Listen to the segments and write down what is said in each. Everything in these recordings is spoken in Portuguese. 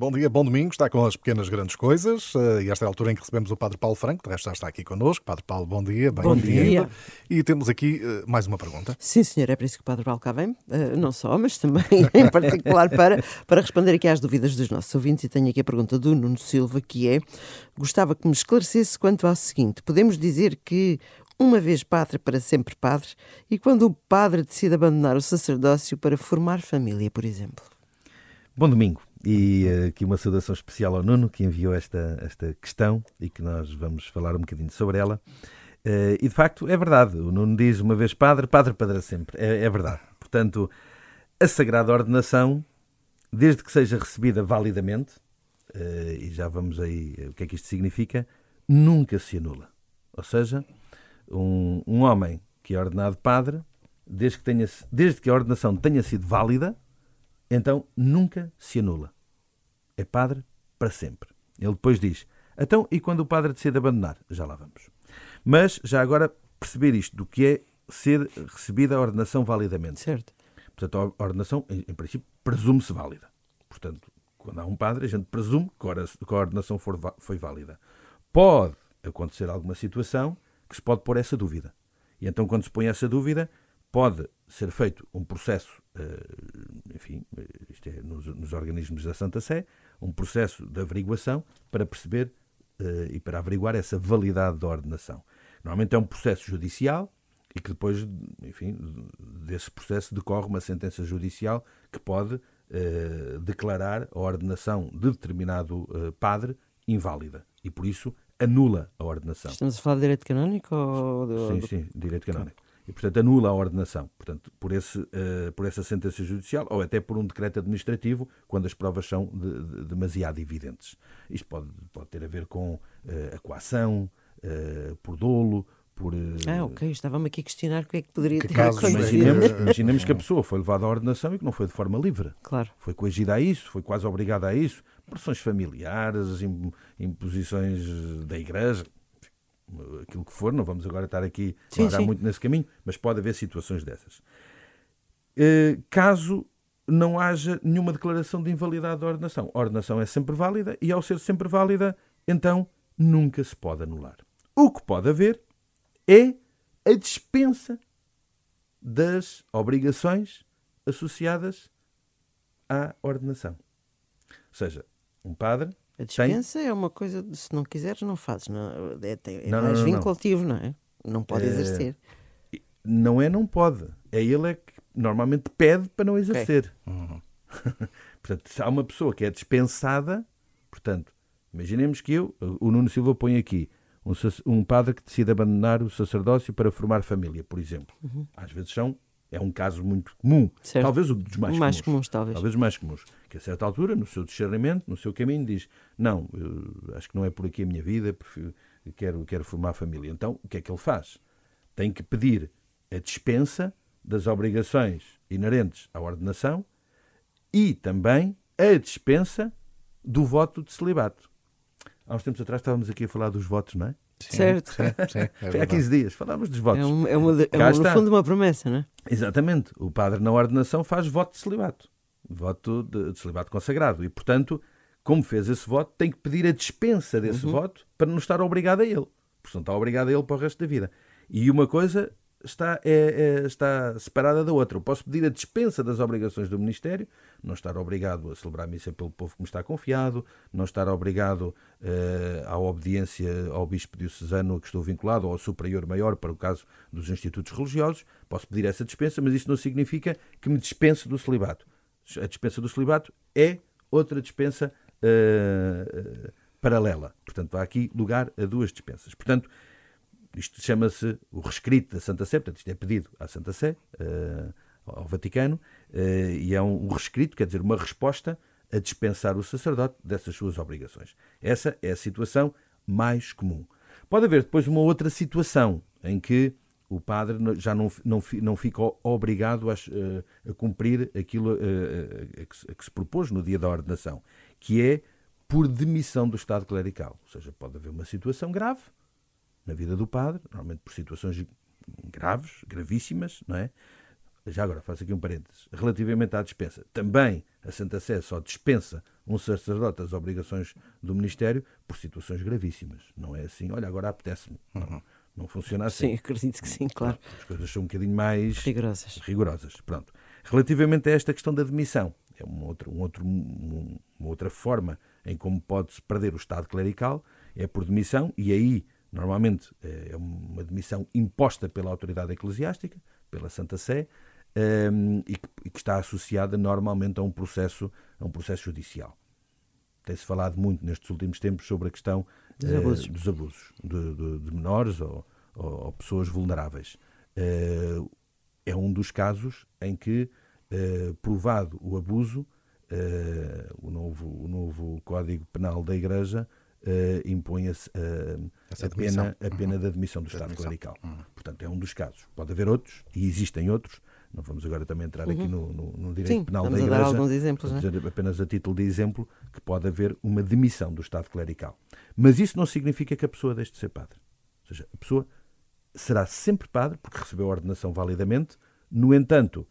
Bom dia, bom domingo. Está com as pequenas grandes coisas. Eh, e esta é a altura em que recebemos o Padre Paulo Franco. De resto, já está aqui connosco. Padre Paulo, bom dia. Bom dia. E temos aqui uh, mais uma pergunta. Sim, senhor. É para isso que o Padre Paulo cá vem. Uh, não só, mas também em particular para, para responder aqui às dúvidas dos nossos ouvintes. E tenho aqui a pergunta do Nuno Silva, que é: gostava que me esclarecesse quanto ao seguinte. Podemos dizer que uma vez padre para sempre padre, e quando o padre decide abandonar o sacerdócio para formar família, por exemplo? Bom domingo. E uh, aqui uma saudação especial ao Nuno, que enviou esta, esta questão e que nós vamos falar um bocadinho sobre ela. Uh, e de facto é verdade, o Nuno diz uma vez padre, padre para sempre. É, é verdade. Portanto, a sagrada ordenação, desde que seja recebida validamente, uh, e já vamos aí o que é que isto significa, nunca se anula. Ou seja, um, um homem que é ordenado padre, desde que, tenha, desde que a ordenação tenha sido válida, então nunca se anula. É padre para sempre. Ele depois diz: então, e quando o padre decide abandonar? Já lá vamos. Mas, já agora, perceber isto do que é ser recebida a ordenação validamente. Certo. Portanto, a ordenação, em, em princípio, presume-se válida. Portanto, quando há um padre, a gente presume que a ordenação for, foi válida. Pode acontecer alguma situação que se pode pôr essa dúvida. E então, quando se põe essa dúvida, pode ser feito um processo, eh, enfim, isto é nos, nos organismos da Santa Sé, um processo de averiguação para perceber eh, e para averiguar essa validade da ordenação. Normalmente é um processo judicial e que depois, enfim, desse processo decorre uma sentença judicial que pode eh, declarar a ordenação de determinado padre inválida e por isso anula a ordenação. Estamos a falar de direito canónico ou. Sim, sim, direito canónico e, portanto, anula a ordenação, portanto, por, esse, uh, por essa sentença judicial ou até por um decreto administrativo, quando as provas são de, de, demasiado evidentes. Isto pode, pode ter a ver com uh, a coação, uh, por dolo, por... Ah, ok. Estava-me aqui a questionar o que é que poderia que ter casos, imaginemos, imaginemos que a pessoa foi levada à ordenação e que não foi de forma livre. Claro. Foi coagida a isso, foi quase obrigada a isso. Pressões familiares, imposições da igreja, aquilo que for, não vamos agora estar aqui a andar muito nesse caminho, mas pode haver situações dessas. Uh, caso não haja nenhuma declaração de invalidade da ordenação. A ordenação é sempre válida e, ao ser sempre válida, então nunca se pode anular. O que pode haver é a dispensa das obrigações associadas à ordenação. Ou seja, um padre a dispensa tem... é uma coisa, de, se não quiseres, não fazes. Não, é, é não, mais não, vinculativo, não é? Não pode é... exercer. Não é, não pode. É ele é que normalmente pede para não exercer. Okay. Uhum. portanto, se há uma pessoa que é dispensada, portanto, imaginemos que eu, o Nuno Silva põe aqui, um, um padre que decide abandonar o sacerdócio para formar família, por exemplo. Uhum. Às vezes são é um caso muito comum. Certo. Talvez o dos mais, mais comuns. comuns. talvez. talvez os mais comuns. Que a certa altura, no seu discernimento, no seu caminho, diz: Não, acho que não é por aqui a minha vida, prefiro, quero, quero formar família. Então, o que é que ele faz? Tem que pedir a dispensa das obrigações inerentes à ordenação e também a dispensa do voto de celibato. Há uns tempos atrás estávamos aqui a falar dos votos, não é? Sim, certo. Sim, sim, é Foi há 15 dias, falámos dos votos. É, um, é, uma, é uma, no fundo uma promessa, não é? Exatamente. O padre na ordenação faz voto de celibato. Voto de, de celibato consagrado. E, portanto, como fez esse voto, tem que pedir a dispensa desse uhum. voto para não estar obrigado a ele. Porque não está obrigado a ele para o resto da vida. E uma coisa está, é, é, está separada da outra. Eu posso pedir a dispensa das obrigações do Ministério, não estar obrigado a celebrar a missa pelo povo que me está confiado, não estar obrigado uh, à obediência ao Bispo Diocesano a que estou vinculado, ou ao Superior Maior, para o caso dos institutos religiosos. Posso pedir essa dispensa, mas isso não significa que me dispense do celibato. A dispensa do celibato é outra dispensa uh, paralela. Portanto, há aqui lugar a duas dispensas. Portanto, isto chama-se o rescrito da Santa Sé, portanto, isto é pedido à Santa Sé, ao Vaticano, uh, e é um, rescrito, quer dizer, uma resposta a dispensar o sacerdote dessas suas obrigações. Essa é a situação mais comum. Pode haver depois uma outra situação em que o padre já não, não, não fica obrigado a, eh, a cumprir aquilo a, a, que, a que se propôs no dia da ordenação, que é por demissão do Estado clerical. Ou seja, pode haver uma situação grave, na vida do padre, normalmente por situações graves, gravíssimas, não é? Já agora, faço aqui um parênteses. Relativamente à dispensa, também a Santa Sé só dispensa um sacerdote as obrigações do ministério por situações gravíssimas. Não é assim, olha, agora apetece-me. Não, não funciona assim. Sim, acredito que sim, claro. As coisas são um bocadinho mais Rigorosas. rigorosas. Pronto. Relativamente a esta questão da demissão, é um outro, um outro, um- uma outra forma em como pode-se perder o Estado clerical, é por demissão, e aí, normalmente, é uma demissão imposta pela autoridade eclesiástica, pela Santa Sé, hum, e, que, e que está associada normalmente a um processo, a um processo judicial. Tem-se falado muito nestes últimos tempos sobre a questão Dos abusos. dos abusos de, de- de menores ou, ou- ou pessoas vulneráveis. Eh, é um dos casos em que, eh, provado o abuso, o, novo, o novo Código Penal da Igreja eh, impõe a, Essa a, pena, a pena da demissão do Estado clerical. Portanto, é um dos casos. Pode haver outros, e existem outros. Não vamos agora também entrar aqui no, no- no direito Sim, penal da estamos a dar Igreja. alguns exemplos, é? dizer apenas a título de exemplo que pode haver uma demissão do Estado clerical. Mas isso não significa que a pessoa deixe de ser padre. Ou seja, a pessoa será sempre padre porque recebeu a ordenação validamente. No entanto,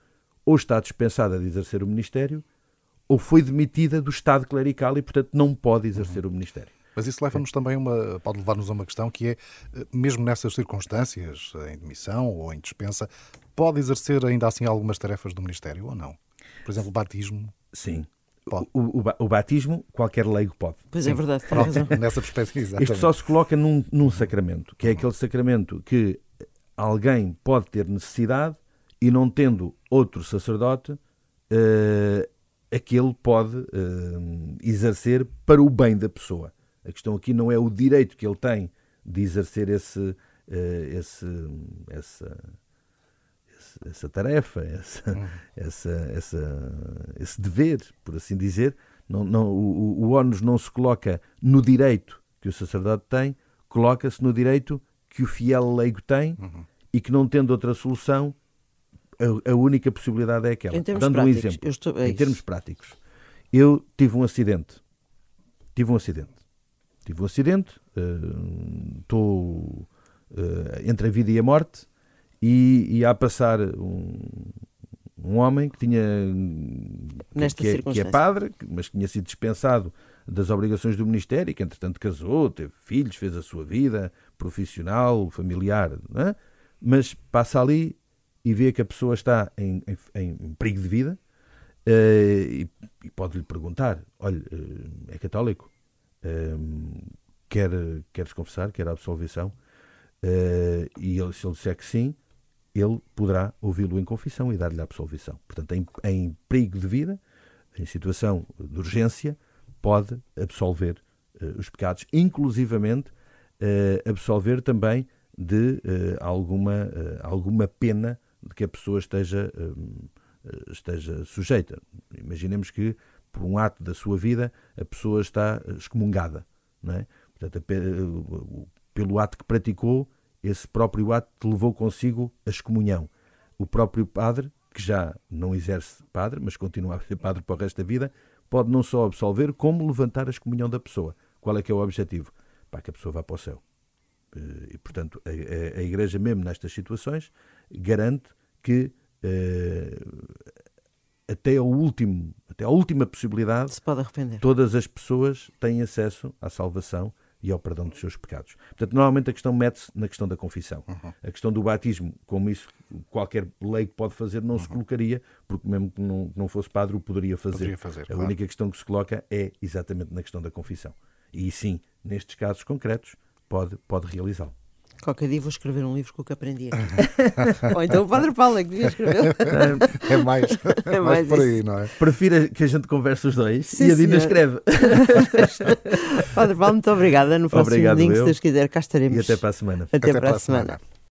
ou está dispensada de exercer o ministério ou foi demitida do Estado clerical e, portanto, não pode exercer o ministério. Mas isso leva-nos também a uma, pode levar-nos a uma questão que é, eh, mesmo nessas circunstâncias, em demissão ou em dispensa, pode exercer ainda assim algumas tarefas do Ministério ou não? Por exemplo, batismo. Sim. O, o o batismo, qualquer leigo pode. Pois é verdade, tem razão. nessa perspectiva, exatamente. Isto só se coloca num, num sacramento, que é aquele sacramento que alguém pode ter necessidade e não tendo outro sacerdote, eh, aquele pode eh, exercer para o bem da pessoa. A questão aqui não é o direito que ele tem de exercer esse, eh, esse, essa, esse- essa tarefa, essa, essa, essa- esse dever, por assim dizer. Não, não, o, o ónus não se coloca no direito que o sacerdote tem, coloca-se no direito que o fiel leigo tem e que, não tendo outra solução, a, a única possibilidade é aquela. Dando um práticos, exemplo, eu estou- é em isso. termos práticos, eu tive um acidente. Tive um acidente. Tive um acidente, eh, estou eh, entre a vida e a morte, e, e a passar um, um homem que tinha Nesta que, é, que é padre, mas que tinha sido dispensado das obrigações do ministério, que entretanto casou, teve filhos, fez a sua vida profissional, familiar, é? mas passa ali e vê que a pessoa está em, em- em perigo de vida eh, e, e pode-lhe perguntar: olha, eh, é católico? Eh, quer, queres confessar? Quer a absolvição? Eh, e ele, se ele disser que sim, ele poderá ouvi-lo em confissão e dar-lhe a absolvição. Portanto, em, em perigo de vida, em situação de urgência, pode absolver eh, os pecados, inclusivamente eh, absolver também de eh, alguma, alguma pena de que a pessoa esteja, esteja sujeita. Imaginemos que, por um ato da sua vida, a pessoa está excomungada. Não é? Portanto, a pelo ato que praticou, esse próprio ato levou consigo a excomunhão. O próprio padre, que já não exerce padre, mas continua a ser padre para o resto da vida, pode não só absolver, como levantar a excomunhão da pessoa. Qual é que é o objetivo? Para que a pessoa vá para o céu. Eh, E, portanto, a, a- Igreja, mesmo nestas situações, garante que eh, até, ao último, até à última possibilidade, todas as pessoas têm acesso à salvação e ao perdão dos seus pecados. Portanto, normalmente a questão mete-se na questão da confissão. A questão do batismo, como isso qualquer lei pode fazer, não se colocaria, porque mesmo que não, não fosse padre, o poderia fazer. Poderia fazer, a claro. única questão que se coloca é exatamente na questão da confissão. E sim, nestes casos concretos, pode, pode realizá-lo. Qualquer dia vou escrever um livro com o que aprendi aqui. Ou então o Padre Paulo é que devia escrever. É mais, É mais mais por aí, isso. não é? Prefiro que a gente converse os dois Sim, e a Dina escreve. Padre Paulo, muito obrigada. No próximo Obrigado, domingo, se eu. Deus quiser, cá estaremos. E até para a semana. Até Até para a semana.